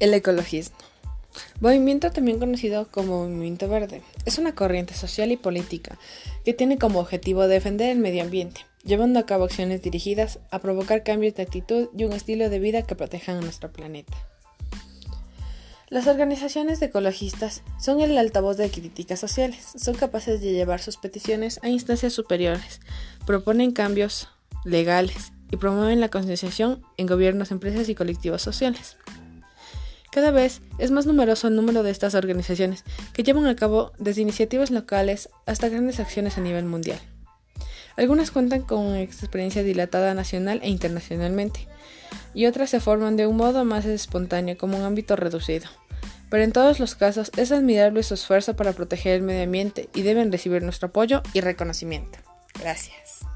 El ecologismo. Movimiento también conocido como Movimiento Verde. Es una corriente social y política que tiene como objetivo defender el medio ambiente, llevando a cabo acciones dirigidas a provocar cambios de actitud y un estilo de vida que protejan a nuestro planeta. Las organizaciones de ecologistas son el altavoz de críticas sociales, son capaces de llevar sus peticiones a instancias superiores, proponen cambios legales y promueven la concienciación en gobiernos, empresas y colectivos sociales. Cada vez es más numeroso el número de estas organizaciones que llevan a cabo desde iniciativas locales hasta grandes acciones a nivel mundial. Algunas cuentan con experiencia dilatada nacional e internacionalmente, y otras se forman de un modo más espontáneo como un ámbito reducido. Pero en todos los casos es admirable su esfuerzo para proteger el medio ambiente y deben recibir nuestro apoyo y reconocimiento. Gracias.